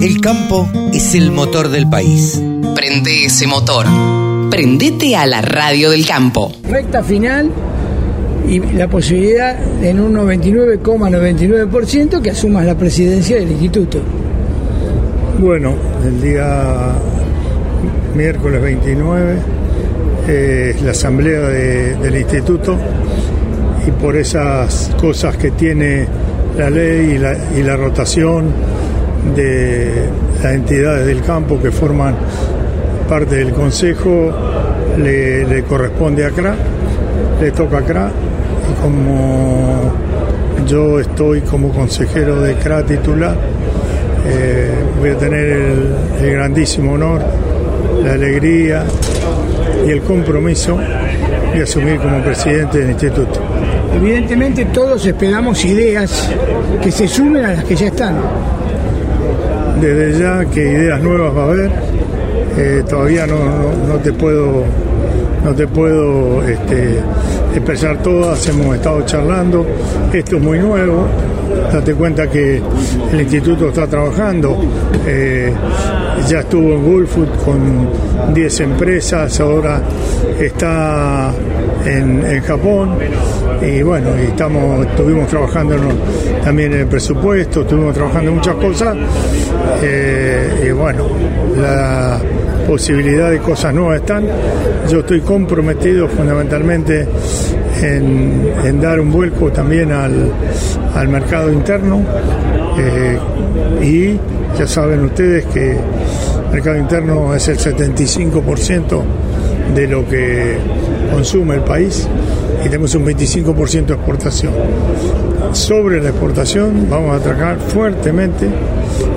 El campo es el motor del país. Prende ese motor. Prendete a la radio del campo. Recta final y la posibilidad en un 99,99% que asumas la presidencia del instituto. Bueno, el día miércoles 29 eh, es la asamblea de- del instituto y por esas cosas que tiene la ley y la, y la rotación de las entidades del campo que forman parte del consejo le, corresponde a CRA, le toca a CRA y como yo estoy como consejero de CRA titular, eh, voy a tener el grandísimo honor, la alegría y el compromiso de asumir como presidente del instituto. Evidentemente todos esperamos ideas que se sumen a las que ya están. Desde ya que ideas nuevas va a haber, eh, todavía no, te puedo no te puedo este, expresar todas, hemos estado charlando, esto es muy nuevo, date cuenta que el instituto está trabajando, eh, ya estuvo en Woolfood con 10 empresas, ahora está en, en Japón y bueno, y estamos, estuvimos trabajando también en el presupuesto, estuvimos trabajando muchas cosas eh, y bueno, la posibilidad de cosas nuevas están. Yo estoy comprometido fundamentalmente en, dar un vuelco también al, al mercado interno eh, y ya saben ustedes que el mercado interno es el 75% de lo que consume el país y tenemos un 25% de exportación. Sobre la exportación vamos a trabajar fuertemente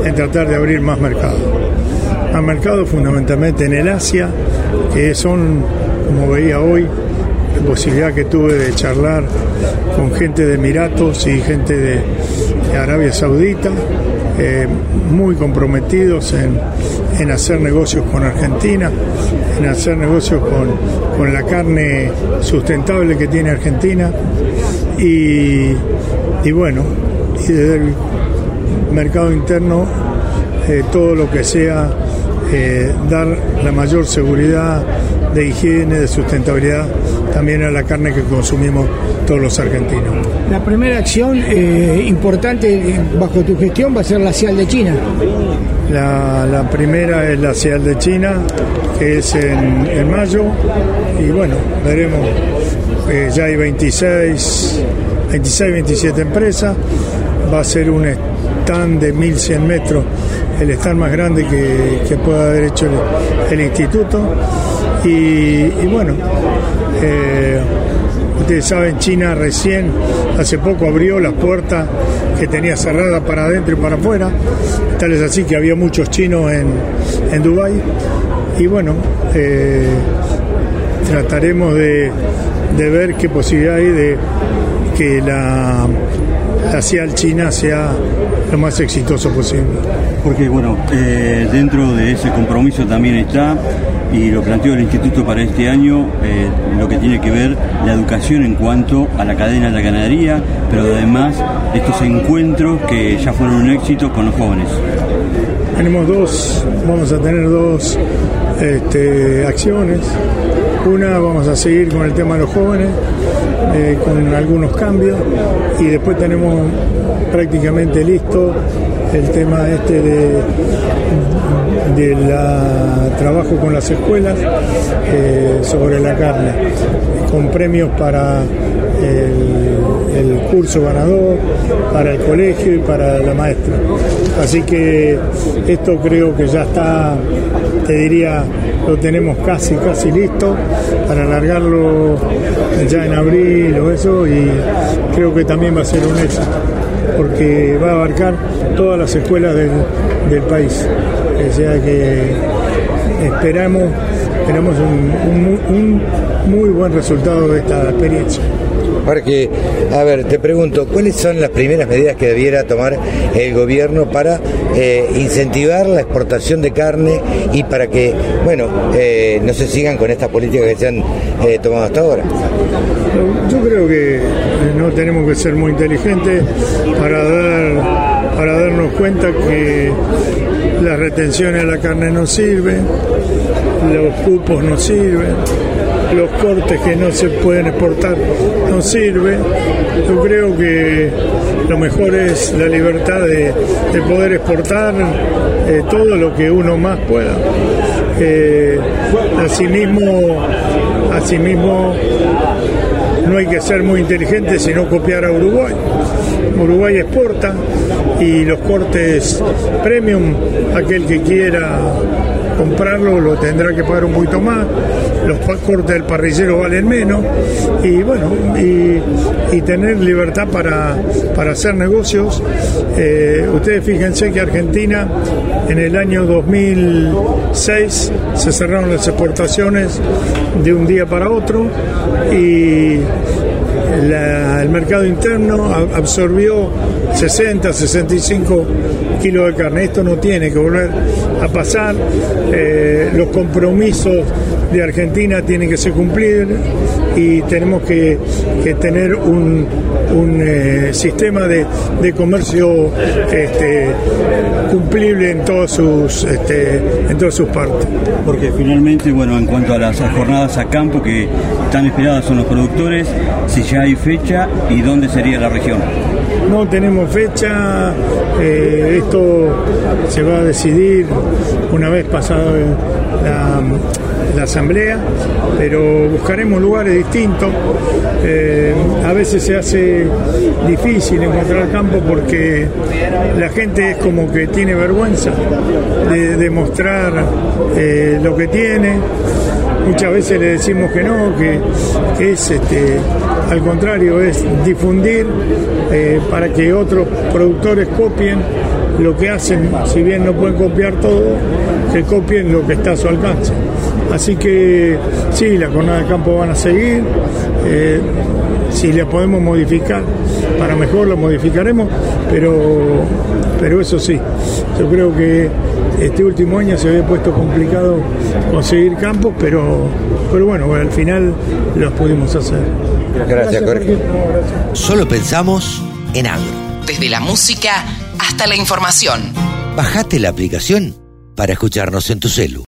en tratar de abrir más mercados. Más mercados fundamentalmente en el Asia, que son, como veía hoy, la posibilidad que tuve de charlar con gente de Emiratos y gente de, Arabia Saudita, eh, muy comprometidos en, en hacer negocios con Argentina, en hacer negocios con, con la carne sustentable que tiene Argentina. Y, y bueno, y desde el mercado interno, eh, todo lo que sea eh, dar la mayor seguridad de higiene, de sustentabilidad también a la carne que consumimos todos los argentinos. La primera acción eh, importante bajo tu gestión va a ser la CIAL de China. La, la primera es la CIAL de China, que es en, en mayo, y bueno, veremos, eh, ya hay 26, 26, 27 empresas, va a ser un stand de 1100 metros, el stand más grande que, que pueda haber hecho el, el instituto, y, bueno, eh, Ustedes saben, China recién, hace poco abrió las puertas que tenía cerradas para adentro y para afuera. Tal es así que había muchos chinos en, en Dubái. Y bueno, eh, trataremos de, de ver qué posibilidad hay de que la, la CIAL China sea lo más exitoso posible. Porque, bueno, eh, dentro de ese compromiso también está, y lo planteó el Instituto para este año, eh, lo que tiene que ver la educación en cuanto a la cadena de la ganadería, pero además estos encuentros que ya fueron un éxito con los jóvenes. Tenemos dos, vamos a tener dos este, acciones. Una, vamos a seguir con el tema de los jóvenes, eh, con algunos cambios, y después tenemos prácticamente listo el tema este de, de la trabajo con las escuelas eh, sobre la carne, con premios para el, el curso ganador, para el colegio y para la maestra. Así que esto creo que ya está, te diría, lo tenemos casi, casi listo para alargarlo ya en abril o eso y creo que también va a ser un éxito porque va a abarcar todas las escuelas del, del país. O sea que esperamos, esperamos un, un- un muy buen resultado de esta experiencia. Porque, a ver, te pregunto, ¿cuáles son las primeras medidas que debiera tomar el gobierno para eh, incentivar la exportación de carne y para que, bueno, eh, no se sigan con estas políticas que se han eh, tomado hasta ahora? Yo creo que no tenemos que ser muy inteligentes para dar para darnos cuenta que las retenciones de la carne no sirven, los cupos no sirven, los cortes que no se pueden exportar no sirven. Yo creo que lo mejor es la libertad de, poder exportar eh, todo lo que uno más pueda. Eh, asimismo, asimismo no hay que ser muy inteligente sino copiar a Uruguay. Uruguay exporta y los cortes premium, aquel que quiera comprarlo lo tendrá que pagar un poquito más, los cortes del parrillero valen menos y bueno, y, tener libertad para, para hacer negocios. Eh, ustedes fíjense que Argentina en el año 2006 se cerraron las exportaciones de un día para otro y el mercado interno absorbió 60, 65 kilos de carne. Esto no tiene que volver a pasar. Eh, los compromisos de Argentina tienen que ser cumplir y tenemos que, tener un, eh, sistema de, comercio este, cumplible en todas sus este, en todas sus partes. Porque finalmente, bueno, en cuanto a las jornadas a campo que están esperadas son los productores, si ya hay fecha y dónde sería la región. No tenemos fecha, eh, esto se va a decidir una vez pasado la, la asamblea, pero buscaremos lugares distintos. Eh, a veces se hace difícil encontrar campo porque la gente es como que tiene vergüenza de demostrar eh, lo que tiene. Muchas veces le decimos que no, que, es este, al contrario, es difundir eh, para que otros productores copien lo que hacen, si bien no pueden copiar todo, que copien lo que está a su alcance. Así que sí, la jornada de campo van a seguir. Eh, si la podemos modificar para mejor, lo modificaremos, pero, pero eso sí, yo creo que este último año se había puesto complicado conseguir campos, pero, pero bueno, al final los pudimos hacer. Gracias, Jorge. Solo pensamos en agro. Desde la música hasta la información. Bajate la aplicación para escucharnos en tu celu.